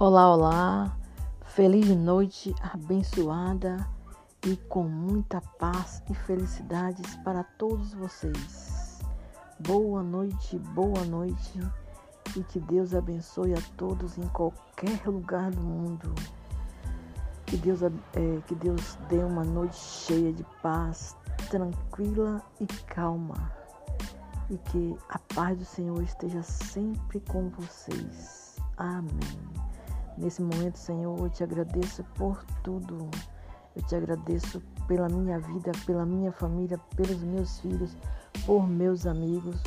Olá, olá, feliz noite abençoada e com muita paz e felicidades para todos vocês. Boa noite, boa noite e que Deus abençoe a todos em qualquer lugar do mundo. Que Deus, é, que Deus dê uma noite cheia de paz, tranquila e calma. E que a paz do Senhor esteja sempre com vocês. Amém. Nesse momento, Senhor, eu te agradeço por tudo. Eu te agradeço pela minha vida, pela minha família, pelos meus filhos, por meus amigos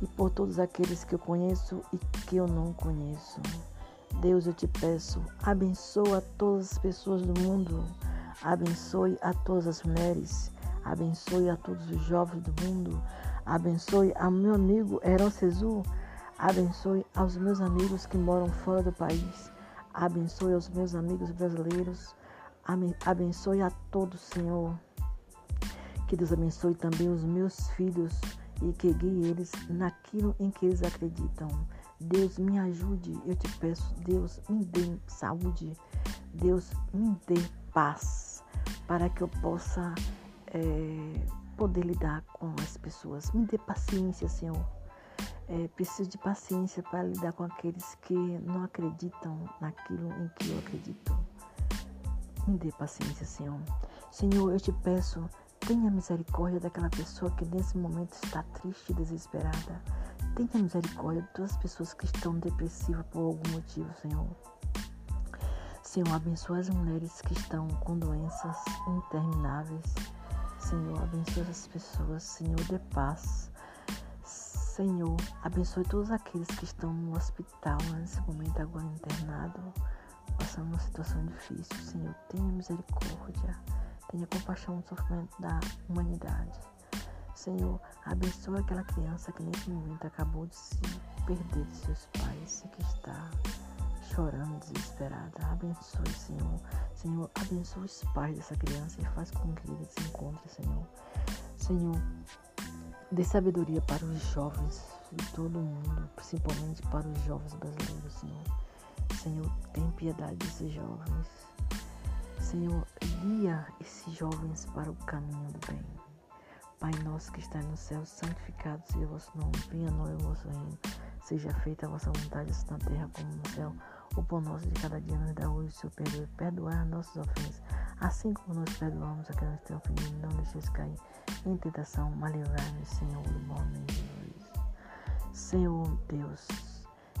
e por todos aqueles que eu conheço e que eu não conheço. Deus, eu te peço, abençoa todas as pessoas do mundo, abençoe a todas as mulheres, abençoe a todos os jovens do mundo, abençoe a meu amigo Heró Cezu, abençoe aos meus amigos que moram fora do país, Abençoe os meus amigos brasileiros. Abençoe a todos, Senhor. Que Deus abençoe também os meus filhos e que guie eles naquilo em que eles acreditam. Deus me ajude, eu te peço. Deus me dê saúde. Deus me dê paz para que eu possa é, poder lidar com as pessoas. Me dê paciência, Senhor é, preciso de paciência para lidar com aqueles que não acreditam naquilo em que eu acredito. Me dê paciência, Senhor. Senhor, eu te peço, tenha misericórdia daquela pessoa que nesse momento está triste e desesperada. Tenha misericórdia de todas as pessoas que estão depressivas por algum motivo, Senhor. Senhor, abençoa as mulheres que estão com doenças intermináveis. Senhor, abençoa as pessoas. Senhor, dê paz. Senhor, abençoe todos aqueles que estão no hospital nesse momento agora internado, passando uma situação difícil. Senhor, tenha misericórdia, tenha compaixão no sofrimento da humanidade. Senhor, abençoe aquela criança que nesse momento acabou de se perder de seus pais e que está chorando, desesperada. Abençoe, Senhor. Senhor, abençoe os pais dessa criança e faz com que eles se encontrem, Senhor. Senhor, Dê sabedoria para os jovens de todo o mundo, principalmente para os jovens brasileiros, Senhor. Senhor, tem piedade desses jovens. Senhor, guia esses jovens para o caminho do bem. Pai nosso que está no céu, santificado seja o vosso nome, venha a nós o vosso reino. Seja feita a vossa vontade, assim na terra como no céu. O pão nosso de cada dia nos dá hoje, o seu perdoe, perdoar nossas ofensas, assim como nós perdoamos a quem nos tem ofendido, não deixeis cair em tentação, mas livrai-me, Senhor, do bom nome de Jesus. Senhor Deus,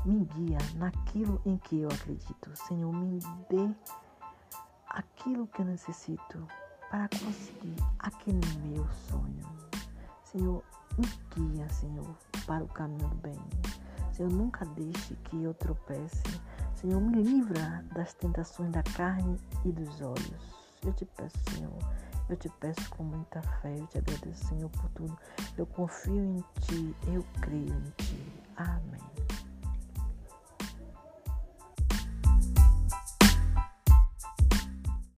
me guia naquilo em que eu acredito. Senhor, me dê aquilo que eu necessito para conseguir aquele meu sonho. Senhor, me guia, Senhor, para o caminho do bem. Senhor, nunca deixe que eu tropece. Senhor, me livra das tentações da carne e dos olhos. Eu te peço, Senhor, eu te peço com muita fé, eu te agradeço, Senhor, por tudo. Eu confio em Ti, eu creio em Ti. Amém.